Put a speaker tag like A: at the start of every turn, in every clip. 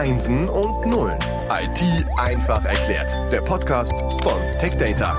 A: Einsen und Nullen. IT einfach erklärt. Der Podcast von TechData.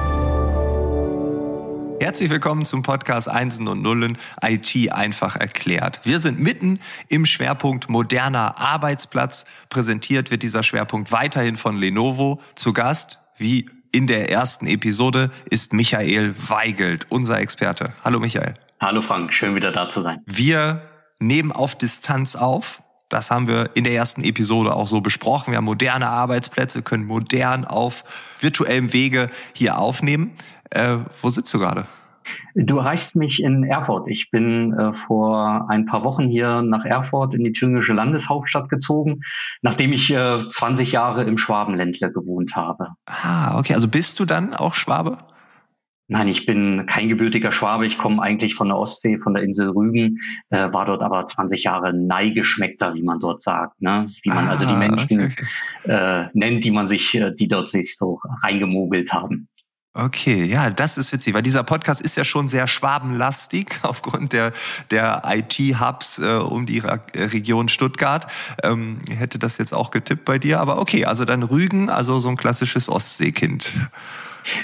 B: Herzlich willkommen zum Podcast Einsen und Nullen IT einfach erklärt. Wir sind mitten im Schwerpunkt moderner Arbeitsplatz. Präsentiert wird dieser Schwerpunkt weiterhin von Lenovo. Zu Gast, wie in der ersten Episode, ist Michael Weigelt, unser Experte. Hallo Michael.
C: Hallo Frank, schön wieder da zu sein.
B: Wir nehmen auf Distanz auf. Das haben wir in der ersten Episode auch so besprochen. Wir haben moderne Arbeitsplätze, können modern auf virtuellem Wege hier aufnehmen. Äh, wo sitzt du gerade?
C: Du erreichst mich in Erfurt. Ich bin äh, vor ein paar Wochen hier nach Erfurt in die thüringische Landeshauptstadt gezogen, nachdem ich äh, 20 Jahre im Schwabenländler gewohnt habe.
B: Ah, okay. Also bist du dann auch Schwabe?
C: Nein, ich bin kein gebürtiger Schwabe. Ich komme eigentlich von der Ostsee, von der Insel Rügen, äh, war dort aber 20 Jahre Neigeschmeckter, wie man dort sagt, ne? Wie man ah, also die ah, Menschen okay. Äh, nennt, die man sich, äh, die dort sich so reingemogelt haben.
B: Okay, ja, das ist witzig, weil dieser Podcast ist ja schon sehr schwabenlastig aufgrund der, der IT-Hubs äh, um die Region Stuttgart. Ähm, hätte das jetzt auch getippt bei dir, aber okay, also dann Rügen, also so ein klassisches Ostseekind.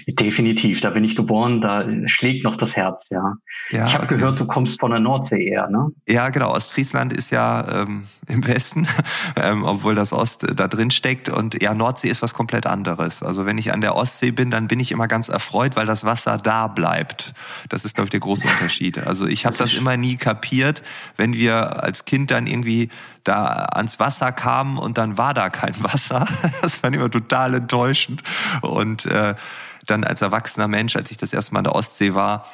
C: Definitiv, da bin ich geboren, da schlägt noch das Herz, ja. ja ich habe okay. gehört, du kommst von der Nordsee eher, ne?
B: Ja, genau. Ostfriesland ist ja ähm, im Westen, ähm, obwohl das Ost äh, da drin steckt. Und ja, Nordsee ist was komplett anderes. Also wenn ich an der Ostsee bin, dann bin ich immer ganz erfreut, weil das Wasser da bleibt. Das ist, glaube ich, der große Unterschied. Also ich habe das immer nie kapiert, wenn wir als Kind dann irgendwie da ans Wasser kamen und dann war da kein Wasser. Das fand ich immer total enttäuschend. Und äh, dann als erwachsener Mensch, als ich das erste Mal an der Ostsee war,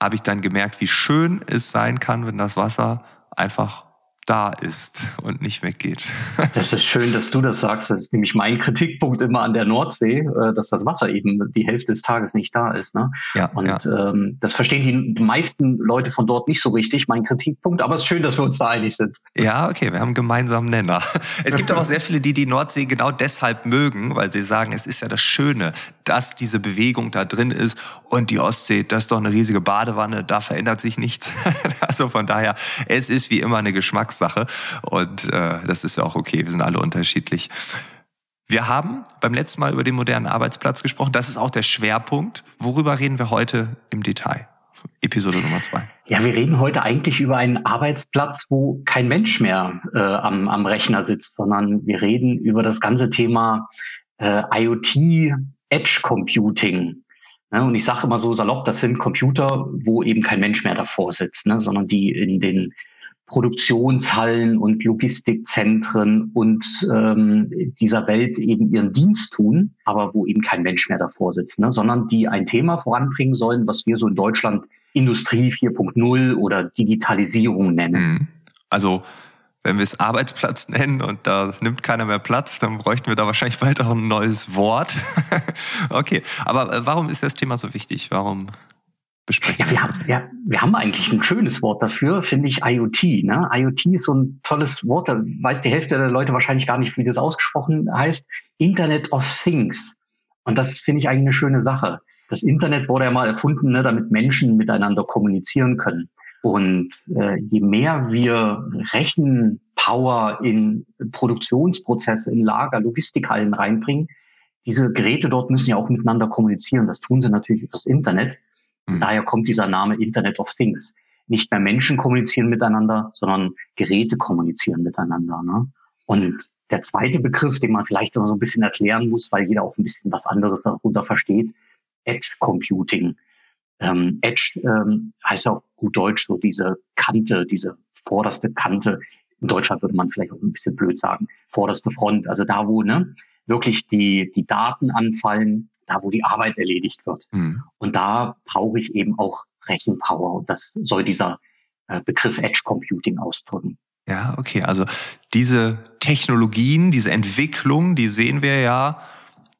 B: habe ich dann gemerkt, wie schön es sein kann, wenn das Wasser einfach da ist und nicht weggeht.
C: Das ist schön, dass du das sagst. Das ist nämlich mein Kritikpunkt immer an der Nordsee, äh, dass das Wasser eben die Hälfte des Tages nicht da ist. Ne? Ja, und ja. Ähm, das verstehen die meisten Leute von dort nicht so richtig, mein Kritikpunkt. Aber es ist schön, dass wir uns da einig sind.
B: Ja, okay, wir haben einen gemeinsamen Nenner. Es gibt aber auch sehr viele, die die Nordsee genau deshalb mögen, weil sie sagen, es ist ja das Schöne, dass diese Bewegung da drin ist und die Ostsee, das ist doch eine riesige Badewanne, da verändert sich nichts. also von daher, es ist wie immer eine Geschmackssache und äh, das ist ja auch okay, wir sind alle unterschiedlich. Wir haben beim letzten Mal über den modernen Arbeitsplatz gesprochen. Das ist auch der Schwerpunkt. Worüber reden wir heute im Detail? Episode Nummer zwei.
C: Ja, wir reden heute eigentlich über einen Arbeitsplatz, wo kein Mensch mehr äh, am, am Rechner sitzt, sondern wir reden über das ganze Thema äh, IoT, Edge Computing. Ne? Und ich sage immer so salopp, das sind Computer, wo eben kein Mensch mehr davor sitzt, ne? sondern die in den Produktionshallen und Logistikzentren und ähm, dieser Welt eben ihren Dienst tun, aber wo eben kein Mensch mehr davor sitzt, ne? sondern die ein Thema voranbringen sollen, was wir so in Deutschland Industrie 4.0 oder Digitalisierung nennen. Mhm.
B: Also wenn wir es Arbeitsplatz nennen und da nimmt keiner mehr Platz, dann bräuchten wir da wahrscheinlich bald auch ein neues Wort. okay, aber äh, warum ist das Thema so wichtig? Warum besprechen
C: ja, wir, haben, ja, wir haben eigentlich ein schönes Wort dafür, finde ich IoT. Ne? IoT ist so ein tolles Wort, da weiß die Hälfte der Leute wahrscheinlich gar nicht, wie das ausgesprochen heißt. Internet of Things. Und das finde ich eigentlich eine schöne Sache. Das Internet wurde ja mal erfunden, ne, damit Menschen miteinander kommunizieren können. Und äh, je mehr wir Rechenpower in Produktionsprozesse, in Lager, Logistikhallen reinbringen, diese Geräte dort müssen ja auch miteinander kommunizieren. Das tun sie natürlich über das Internet. Mhm. Daher kommt dieser Name Internet of Things. Nicht mehr Menschen kommunizieren miteinander, sondern Geräte kommunizieren miteinander. Ne? Und der zweite Begriff, den man vielleicht immer so ein bisschen erklären muss, weil jeder auch ein bisschen was anderes darunter versteht, Edge Computing. Ähm, Edge ähm, heißt ja auch gut Deutsch, so diese Kante, diese vorderste Kante. In Deutschland würde man vielleicht auch ein bisschen blöd sagen, vorderste Front. Also da, wo ne, wirklich die, die Daten anfallen, da, wo die Arbeit erledigt wird. Mhm. Und da brauche ich eben auch Rechenpower. Und das soll dieser äh, Begriff Edge Computing ausdrücken.
B: Ja, okay. Also diese Technologien, diese Entwicklung, die sehen wir ja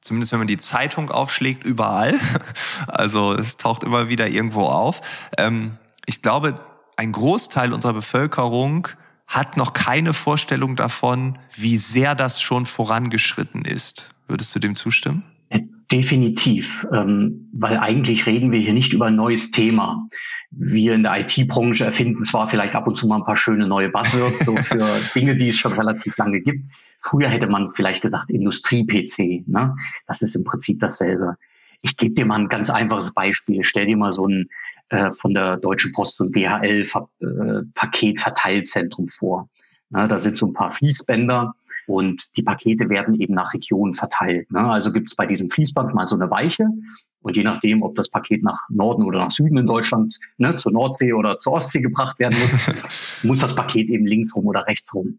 B: zumindest wenn man die Zeitung aufschlägt, überall. Also es taucht immer wieder irgendwo auf. Ähm, ich glaube, ein Großteil unserer Bevölkerung hat noch keine Vorstellung davon, wie sehr das schon vorangeschritten ist. Würdest du dem zustimmen?
C: Definitiv, ähm, weil eigentlich reden wir hier nicht über ein neues Thema. wir in der IT-Branche erfinden zwar vielleicht ab und zu mal ein paar schöne neue Buzzwords so für Dinge, die es schon relativ lange gibt. Früher hätte man vielleicht gesagt Industrie-PC. Ne? Das ist im Prinzip dasselbe. Ich gebe dir mal ein ganz einfaches Beispiel. Stell dir mal so ein äh, von der Deutschen Post und DHL äh, Paketverteilzentrum vor. Na, da sind so ein paar Fließbänder und die Pakete werden eben nach Regionen verteilt. Ne? Also gibt es bei diesem Fließband mal so eine Weiche. Und je nachdem, ob das Paket nach Norden oder nach Süden in Deutschland, ne, zur Nordsee oder zur Ostsee gebracht werden muss, muss das Paket eben links rum oder rechts rum.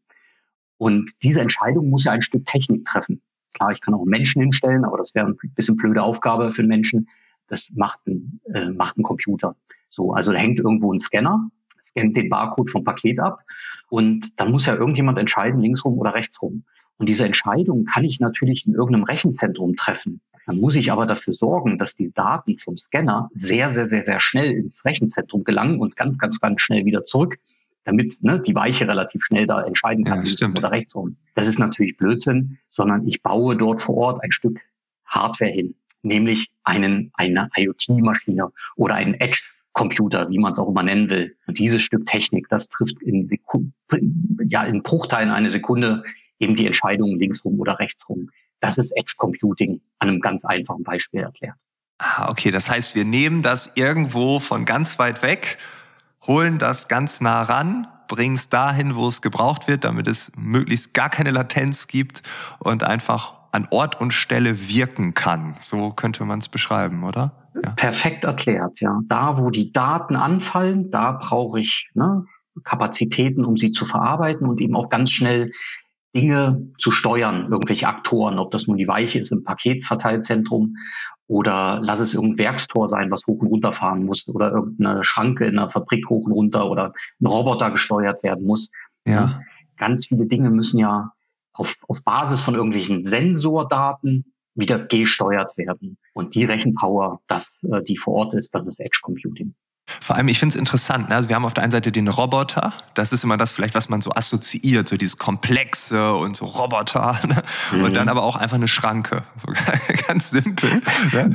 C: Und diese Entscheidung muss ja ein Stück Technik treffen. Klar, ich kann auch einen Menschen hinstellen, aber das wäre ein bisschen blöde Aufgabe für einen Menschen. Das macht ein, äh, macht ein Computer. So, also da hängt irgendwo ein Scanner scannt den Barcode vom Paket ab und dann muss ja irgendjemand entscheiden, linksrum oder rechtsrum. Und diese Entscheidung kann ich natürlich in irgendeinem Rechenzentrum treffen. Dann muss ich aber dafür sorgen, dass die Daten vom Scanner sehr, sehr, sehr, sehr schnell ins Rechenzentrum gelangen und ganz, ganz, ganz schnell wieder zurück, damit ne, die Weiche relativ schnell da entscheiden kann, ja, linksrum oder rechtsrum. Das ist natürlich Blödsinn, sondern ich baue dort vor Ort ein Stück Hardware hin, nämlich einen, eine IoT-Maschine oder einen Edge Computer, wie man es auch immer nennen will. Und dieses Stück Technik, das trifft in, Sekund ja, in Bruchteilen eine Sekunde eben die Entscheidung linksrum oder rechtsrum. Das ist Edge Computing an einem ganz einfachen Beispiel erklärt.
B: Ah, okay. Das heißt, wir nehmen das irgendwo von ganz weit weg, holen das ganz nah ran, bringen es dahin, wo es gebraucht wird, damit es möglichst gar keine Latenz gibt und einfach an Ort und Stelle wirken kann. So könnte man es beschreiben, oder?
C: Ja. Perfekt erklärt, ja. Da, wo die Daten anfallen, da brauche ich ne, Kapazitäten, um sie zu verarbeiten und eben auch ganz schnell Dinge zu steuern, irgendwelche Aktoren, ob das nun die Weiche ist im Paketverteilzentrum oder lass es irgendein Werkstor sein, was hoch und runter fahren muss oder irgendeine Schranke in der Fabrik hoch und runter oder ein Roboter gesteuert werden muss. Ja. Ganz viele Dinge müssen ja auf, auf Basis von irgendwelchen Sensordaten wieder gesteuert werden. Und die Rechenpower, das, äh, die vor Ort ist, das ist Edge Computing.
B: Vor allem, ich finde es interessant. Ne? Also wir haben auf der einen Seite den Roboter. Das ist immer das vielleicht, was man so assoziiert, so dieses Komplexe und so Roboter. Ne? Mhm. Und dann aber auch einfach eine Schranke. So ganz simpel.
C: Ne?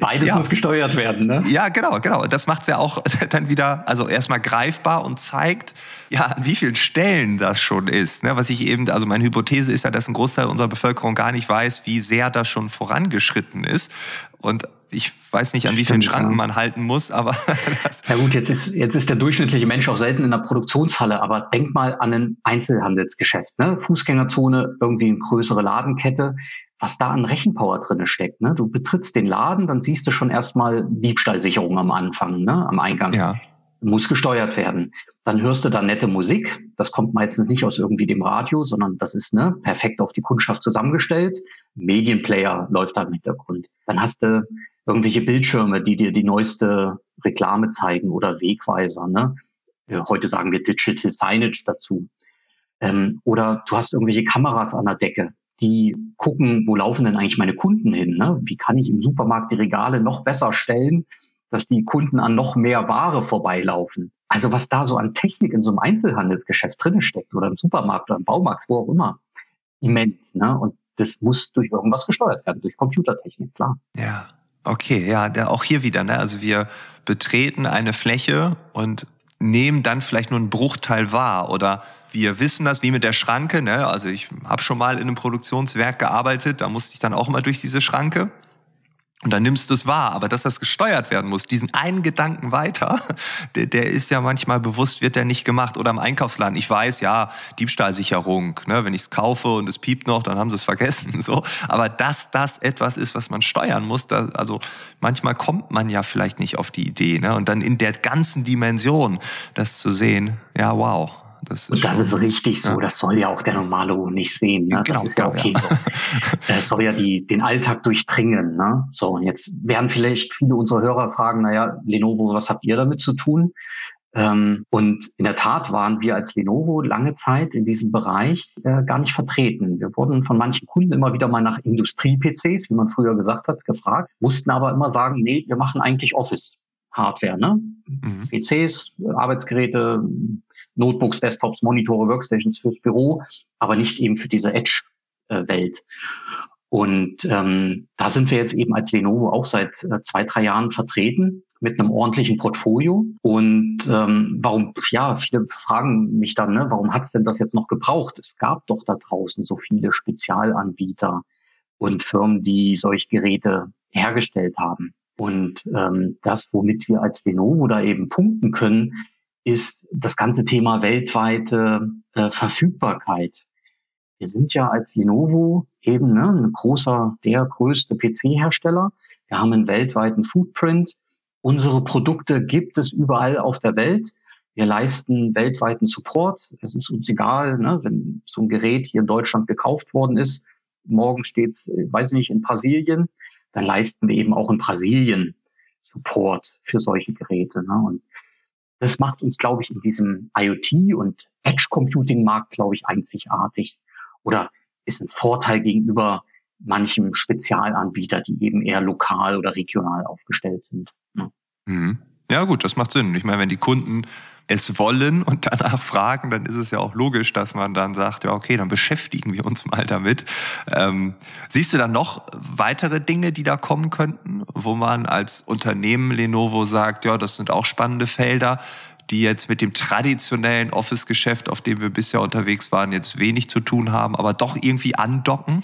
C: Beides ja. muss gesteuert werden. Ne?
B: Ja, genau, genau. Das macht es ja auch dann wieder, also erstmal greifbar und zeigt, ja, an wie vielen Stellen das schon ist. Ne? Was ich eben, also meine Hypothese ist ja, dass ein Großteil unserer Bevölkerung gar nicht weiß, wie sehr das schon vorangeschritten ist. Und ich weiß nicht, an wie vielen Schranken ja. man halten muss, aber.
C: ja gut, jetzt ist, jetzt ist der durchschnittliche Mensch auch selten in der Produktionshalle, aber denk mal an ein Einzelhandelsgeschäft, ne? Fußgängerzone, irgendwie eine größere Ladenkette, was da an Rechenpower drinne steckt. Ne? Du betrittst den Laden, dann siehst du schon erstmal Diebstahlsicherung am Anfang, ne? am Eingang. Ja. Muss gesteuert werden. Dann hörst du da nette Musik. Das kommt meistens nicht aus irgendwie dem Radio, sondern das ist ne, perfekt auf die Kundschaft zusammengestellt. Medienplayer läuft da im Hintergrund. Dann hast du irgendwelche Bildschirme, die dir die neueste Reklame zeigen oder Wegweiser. Ne? Heute sagen wir Digital Signage dazu. Ähm, oder du hast irgendwelche Kameras an der Decke, die gucken, wo laufen denn eigentlich meine Kunden hin? Ne? Wie kann ich im Supermarkt die Regale noch besser stellen, dass die Kunden an noch mehr Ware vorbeilaufen? Also was da so an Technik in so einem Einzelhandelsgeschäft drin steckt oder im Supermarkt oder im Baumarkt, wo auch immer, immens. Ne? Und das muss durch irgendwas gesteuert werden, durch Computertechnik, klar.
B: Ja, Okay, ja, der, auch hier wieder. Ne? Also wir betreten eine Fläche und nehmen dann vielleicht nur einen Bruchteil wahr oder wir wissen das wie mit der Schranke. Ne? Also ich habe schon mal in einem Produktionswerk gearbeitet, da musste ich dann auch mal durch diese Schranke. Und dann nimmst du es wahr, aber dass das gesteuert werden muss, diesen einen Gedanken weiter, der, der ist ja manchmal bewusst, wird der nicht gemacht. Oder im Einkaufsladen, ich weiß, ja, Diebstahlsicherung, ne, wenn ich es kaufe und es piept noch, dann haben sie es vergessen. So. Aber dass das etwas ist, was man steuern muss, da, also manchmal kommt man ja vielleicht nicht auf die Idee. Ne? Und dann in der ganzen Dimension das zu sehen, ja, wow,
C: das und das ist richtig so. Ja. Das soll ja auch der normale nicht sehen. Ne? Genau, das ist ja okay ja. so. Es soll ja die, den Alltag durchdringen. Ne? So, und jetzt werden vielleicht viele unserer Hörer fragen, naja, Lenovo, was habt ihr damit zu tun? Ähm, und in der Tat waren wir als Lenovo lange Zeit in diesem Bereich äh, gar nicht vertreten. Wir wurden von manchen Kunden immer wieder mal nach Industrie-PCs, wie man früher gesagt hat, gefragt, mussten aber immer sagen, nee, wir machen eigentlich Office. Hardware, ne? Mhm. PCs, Arbeitsgeräte, Notebooks, Desktops, Monitore, Workstations fürs Büro, aber nicht eben für diese Edge-Welt. Und ähm, da sind wir jetzt eben als Lenovo auch seit äh, zwei, drei Jahren vertreten mit einem ordentlichen Portfolio. Und ähm, warum, ja, viele fragen mich dann, ne, warum hat's denn das jetzt noch gebraucht? Es gab doch da draußen so viele Spezialanbieter und Firmen, die solche Geräte hergestellt haben. Und ähm, das, womit wir als Lenovo da eben punkten können, ist das ganze Thema weltweite äh, Verfügbarkeit. Wir sind ja als Lenovo eben ne, ein großer, der größte PC-Hersteller. Wir haben einen weltweiten Footprint. Unsere Produkte gibt es überall auf der Welt. Wir leisten weltweiten Support. Es ist uns egal, ne, wenn so ein Gerät hier in Deutschland gekauft worden ist, morgen steht es, weiß ich nicht, in Brasilien, dann leisten wir eben auch in Brasilien Support für solche Geräte. Ne? Und das macht uns, glaube ich, in diesem IoT- und Edge-Computing-Markt, glaube ich, einzigartig. Oder ist ein Vorteil gegenüber manchem Spezialanbieter, die eben eher lokal oder regional aufgestellt sind.
B: Ne? Mhm. Ja gut, das macht Sinn. Ich meine, wenn die Kunden es wollen und danach fragen, dann ist es ja auch logisch, dass man dann sagt, ja okay, dann beschäftigen wir uns mal damit. Ähm, siehst du dann noch weitere Dinge, die da kommen könnten, wo man als Unternehmen Lenovo sagt, ja, das sind auch spannende Felder, die jetzt mit dem traditionellen Office-Geschäft, auf dem wir bisher unterwegs waren, jetzt wenig zu tun haben, aber doch irgendwie andocken?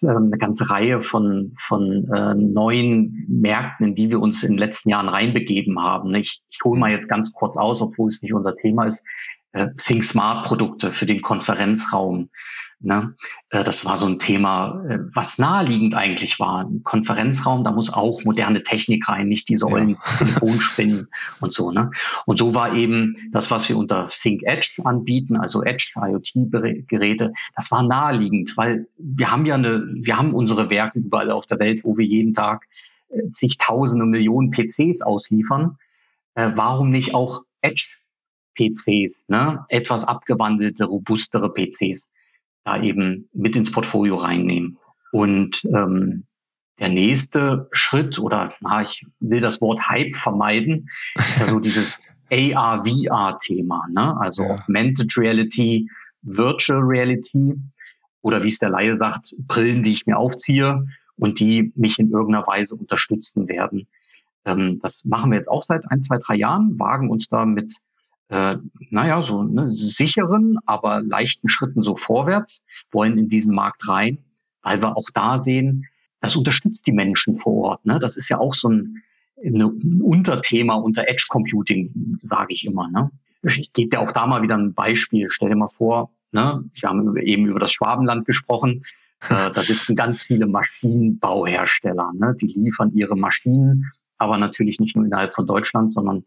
C: Da gibt es äh, eine ganze Reihe von, von äh, neuen Märkten, in die wir uns in den letzten Jahren reinbegeben haben. Ich, ich hole mal jetzt ganz kurz aus, obwohl es nicht unser Thema ist. Äh, Think Smart Produkte für den Konferenzraum. Ne? Äh, das war so ein Thema, äh, was naheliegend eigentlich war. Ein Konferenzraum, da muss auch moderne Technik rein, nicht diese ollen ja. Telefonspinnen und so. Ne? Und so war eben das, was wir unter Think Edge anbieten, also Edge IoT-Geräte, das war naheliegend, weil wir haben ja eine, wir haben unsere Werke überall auf der Welt, wo wir jeden Tag zigtausende Millionen PCs ausliefern. warum nicht auch Edge PCs, ne? etwas abgewandelte, robustere PCs da eben mit ins Portfolio reinnehmen. Und ähm, der nächste Schritt oder na, ich will das Wort Hype vermeiden, ist ja so dieses AR-VR-Thema, ne? also ja. Augmented Reality, Virtual Reality oder wie es der Laie sagt, Brillen, die ich mir aufziehe und die mich in irgendeiner Weise unterstützen werden. Ähm, das machen wir jetzt auch seit ein, zwei, drei Jahren, wagen uns da mit äh, naja, so ne, sicheren, aber leichten Schritten so vorwärts, wollen in diesen Markt rein, weil wir auch da sehen, das unterstützt die Menschen vor Ort. Ne? Das ist ja auch so ein, ein Unterthema unter Edge Computing, sage ich immer. Ne? Ich gebe dir auch da mal wieder ein Beispiel. Stell dir mal vor, ne? wir haben eben über das Schwabenland gesprochen. Äh, da sitzen ganz viele Maschinenbauhersteller. Ne? Die liefern ihre Maschinen, aber natürlich nicht nur innerhalb von Deutschland, sondern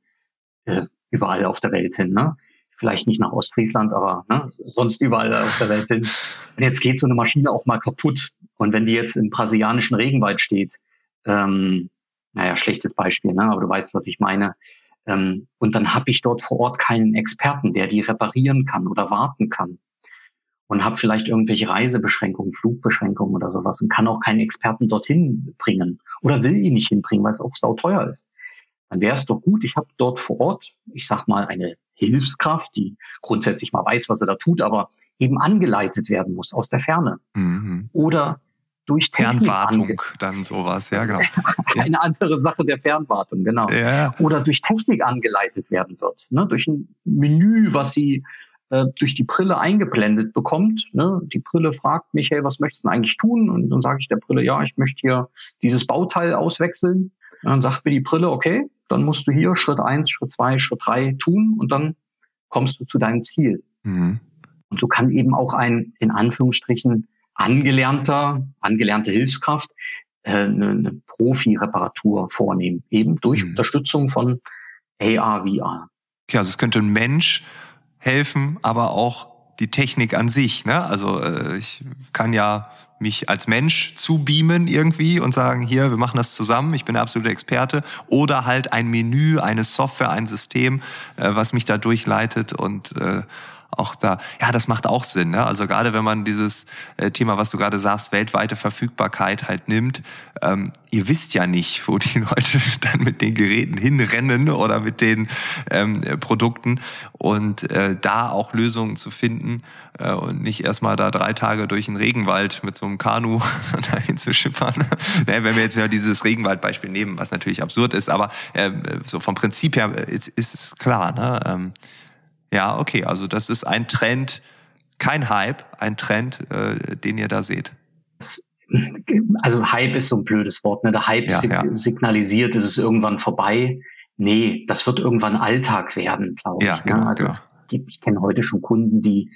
C: äh, überall auf der Welt hin. Ne? Vielleicht nicht nach Ostfriesland, aber ne, sonst überall auf der Welt hin. Und jetzt geht so eine Maschine auch mal kaputt. Und wenn die jetzt im brasilianischen Regenwald steht, ähm, naja, schlechtes Beispiel, ne? aber du weißt, was ich meine. Ähm, und dann habe ich dort vor Ort keinen Experten, der die reparieren kann oder warten kann. Und habe vielleicht irgendwelche Reisebeschränkungen, Flugbeschränkungen oder sowas und kann auch keinen Experten dorthin bringen oder will ihn nicht hinbringen, weil es auch sauteuer ist dann wäre es doch gut, ich habe dort vor Ort, ich sag mal, eine Hilfskraft, die grundsätzlich mal weiß, was er da tut, aber eben angeleitet werden muss aus der Ferne. Mhm. Oder durch
B: Fernwartung dann sowas, ja genau.
C: Eine andere Sache der Fernwartung, genau. Ja. Oder durch Technik angeleitet werden wird, ne? durch ein Menü, was sie äh, durch die Brille eingeblendet bekommt. Ne? Die Brille fragt mich, hey, was möchtest du eigentlich tun? Und dann sage ich der Brille, ja, ich möchte hier dieses Bauteil auswechseln. Und dann sagt mir die Brille, okay, dann musst du hier Schritt eins, Schritt zwei, Schritt drei tun und dann kommst du zu deinem Ziel. Mhm. Und so kann eben auch ein, in Anführungsstrichen, angelernter, angelernte Hilfskraft äh, eine, eine Profi-Reparatur vornehmen, eben durch mhm. Unterstützung von AR, VR.
B: Okay, also es könnte ein Mensch helfen, aber auch die Technik an sich. Ne? Also äh, ich kann ja mich als Mensch zubeamen irgendwie und sagen, hier, wir machen das zusammen, ich bin der absolute Experte. Oder halt ein Menü, eine Software, ein System, äh, was mich da durchleitet und äh, auch da, ja, das macht auch Sinn. Ne? Also gerade wenn man dieses äh, Thema, was du gerade sagst, weltweite Verfügbarkeit halt nimmt, ähm, ihr wisst ja nicht, wo die Leute dann mit den Geräten hinrennen oder mit den ähm, Produkten und äh, da auch Lösungen zu finden äh, und nicht erstmal da drei Tage durch den Regenwald mit so einem Kanu dahin zu schippern. ne, wenn wir jetzt wieder dieses Regenwaldbeispiel nehmen, was natürlich absurd ist, aber äh, so vom Prinzip her ist, ist es klar. Ne? Ähm, ja, okay, also das ist ein Trend, kein Hype, ein Trend, äh, den ihr da seht.
C: Also Hype ist so ein blödes Wort. Ne? Der Hype ja, sig ja. signalisiert, es ist irgendwann vorbei. Nee, das wird irgendwann Alltag werden, glaube ja, ich. Ne? Genau, also genau. Gibt, ich kenne heute schon Kunden, die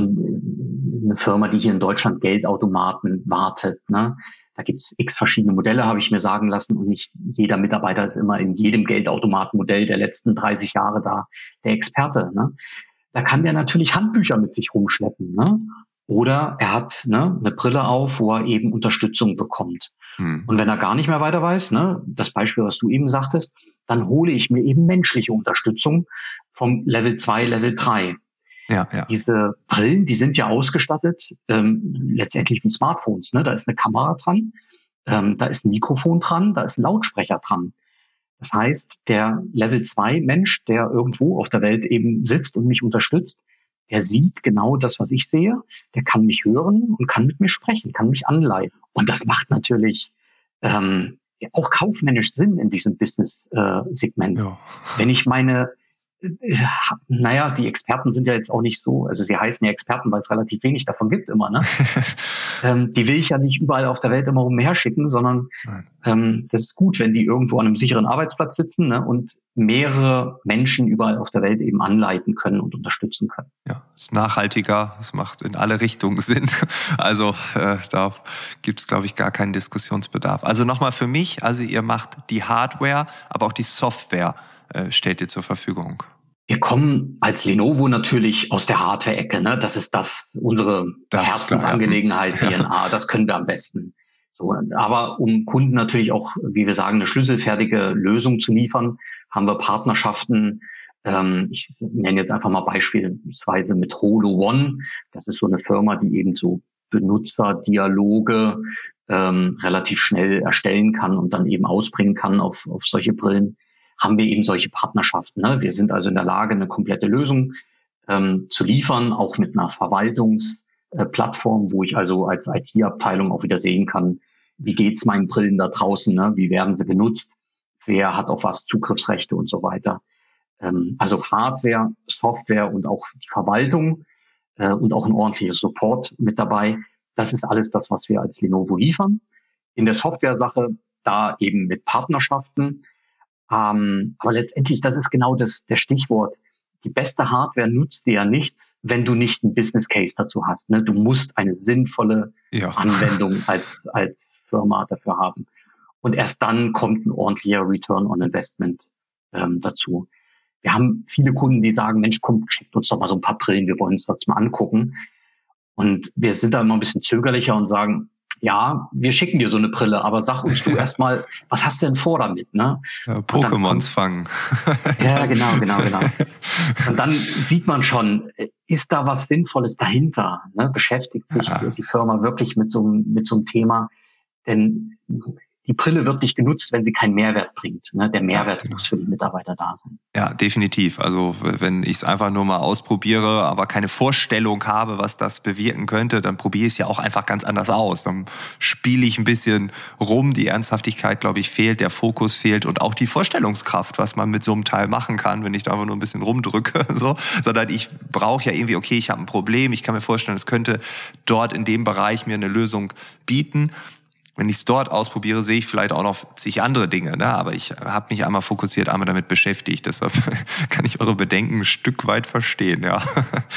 C: wenn eine Firma, die hier in Deutschland Geldautomaten wartet, ne? Da gibt's x verschiedene Modelle, habe ich mir sagen lassen. Und nicht jeder Mitarbeiter ist immer in jedem Geldautomatenmodell der letzten 30 Jahre da der Experte. Ne? Da kann der natürlich Handbücher mit sich rumschleppen. Ne? Oder er hat ne, eine Brille auf, wo er eben Unterstützung bekommt. Hm. Und wenn er gar nicht mehr weiter weiß, ne, das Beispiel, was du eben sagtest, dann hole ich mir eben menschliche Unterstützung vom Level 2, Level 3. Ja, ja. Diese Brillen, die sind ja ausgestattet, ähm, letztendlich wie Smartphones. Ne? Da ist eine Kamera dran, ähm, da ist ein Mikrofon dran, da ist ein Lautsprecher dran. Das heißt, der Level 2 Mensch, der irgendwo auf der Welt eben sitzt und mich unterstützt, der sieht genau das, was ich sehe, der kann mich hören und kann mit mir sprechen, kann mich anleiten. Und das macht natürlich ähm, auch kaufmännisch Sinn in diesem Business-Segment. Äh, ja. Wenn ich meine naja, die Experten sind ja jetzt auch nicht so, also sie heißen ja Experten, weil es relativ wenig davon gibt immer, ne? ähm, die will ich ja nicht überall auf der Welt immer umherschicken, sondern ähm, das ist gut, wenn die irgendwo an einem sicheren Arbeitsplatz sitzen ne, und mehrere Menschen überall auf der Welt eben anleiten können und unterstützen können.
B: Ja, ist nachhaltiger, es macht in alle Richtungen Sinn. Also äh, da gibt es, glaube ich, gar keinen Diskussionsbedarf. Also nochmal für mich, also ihr macht die Hardware, aber auch die Software äh, stellt ihr zur Verfügung?
C: Wir kommen als Lenovo natürlich aus der Hardware-Ecke. Ne? Das ist das unsere das Herzensangelegenheit, ja. DNA. Das können wir am besten. So, aber um Kunden natürlich auch, wie wir sagen, eine schlüsselfertige Lösung zu liefern, haben wir Partnerschaften. Ähm, ich nenne jetzt einfach mal beispielsweise mit Holo One. Das ist so eine Firma, die eben so Benutzerdialoge ähm, relativ schnell erstellen kann und dann eben ausbringen kann auf, auf solche Brillen haben wir eben solche Partnerschaften. Ne? Wir sind also in der Lage, eine komplette Lösung ähm, zu liefern, auch mit einer Verwaltungsplattform, äh, wo ich also als IT-Abteilung auch wieder sehen kann, wie geht's meinen Brillen da draußen, ne? wie werden sie genutzt, wer hat auf was Zugriffsrechte und so weiter. Ähm, also Hardware, Software und auch die Verwaltung äh, und auch ein ordentlicher Support mit dabei. Das ist alles das, was wir als Lenovo liefern. In der Software-Sache da eben mit Partnerschaften, ähm, aber letztendlich, das ist genau das, der Stichwort. Die beste Hardware nutzt dir ja nichts, wenn du nicht einen Business Case dazu hast. Ne? Du musst eine sinnvolle ja. Anwendung als, als Firma dafür haben. Und erst dann kommt ein ordentlicher Return on Investment ähm, dazu. Wir haben viele Kunden, die sagen, Mensch, komm, schickt uns doch mal so ein paar Brillen, wir wollen uns das mal angucken. Und wir sind da immer ein bisschen zögerlicher und sagen, ja, wir schicken dir so eine Brille, aber sag uns du erstmal, was hast du denn vor damit? Ne?
B: Ja, Pokémons fangen.
C: ja, genau, genau, genau. Und dann sieht man schon, ist da was Sinnvolles dahinter? Ne? Beschäftigt sich ja. die Firma wirklich mit so, mit so einem Thema? Denn die Brille wird nicht genutzt, wenn sie keinen Mehrwert bringt. Ne? Der Mehrwert ja, genau. muss für die Mitarbeiter da sein.
B: Ja, definitiv. Also wenn ich es einfach nur mal ausprobiere, aber keine Vorstellung habe, was das bewirken könnte, dann probiere ich es ja auch einfach ganz anders aus. Dann spiele ich ein bisschen rum. Die Ernsthaftigkeit, glaube ich, fehlt, der Fokus fehlt und auch die Vorstellungskraft, was man mit so einem Teil machen kann, wenn ich da einfach nur ein bisschen rumdrücke. So. Sondern ich brauche ja irgendwie, okay, ich habe ein Problem, ich kann mir vorstellen, es könnte dort in dem Bereich mir eine Lösung bieten wenn ich es dort ausprobiere, sehe ich vielleicht auch noch zig andere Dinge. Ne? Aber ich habe mich einmal fokussiert, einmal damit beschäftigt. Deshalb kann ich eure Bedenken ein Stück weit verstehen. Ja.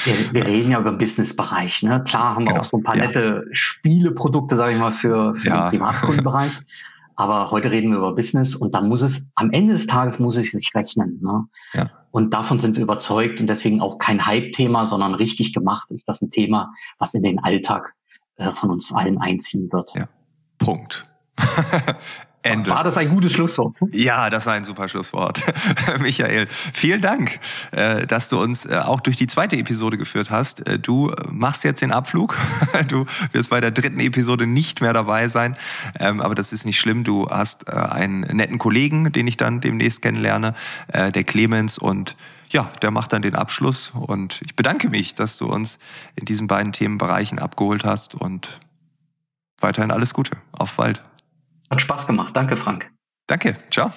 C: Wir, wir reden ja über den Businessbereich. Ne? Klar haben wir genau. auch so ein paar ja. nette Spieleprodukte, sage ich mal, für, für ja. den Privatkundenbereich. Aber heute reden wir über Business und dann muss es, am Ende des Tages muss es sich rechnen. Ne? Ja. Und davon sind wir überzeugt und deswegen auch kein Hype-Thema, sondern richtig gemacht ist das ein Thema, was in den Alltag äh, von uns allen einziehen wird.
B: Ja. Punkt. Ende.
C: War das ein gutes Schlusswort?
B: Ja, das war ein super Schlusswort. Michael, vielen Dank, äh, dass du uns äh, auch durch die zweite Episode geführt hast. Äh, du machst jetzt den Abflug. Du wirst bei der dritten Episode nicht mehr dabei sein. Ähm, aber das ist nicht schlimm. Du hast einen netten Kollegen, den ich dann demnächst kennenlerne, der Clemens. Und ja, der macht dann den Abschluss. Und ich bedanke mich, dass du uns in diesen beiden Themenbereichen abgeholt hast. Und weiterhin alles Gute. Auf bald.
C: Hat Spaß gemacht. Danke, Frank.
B: Danke. Ciao.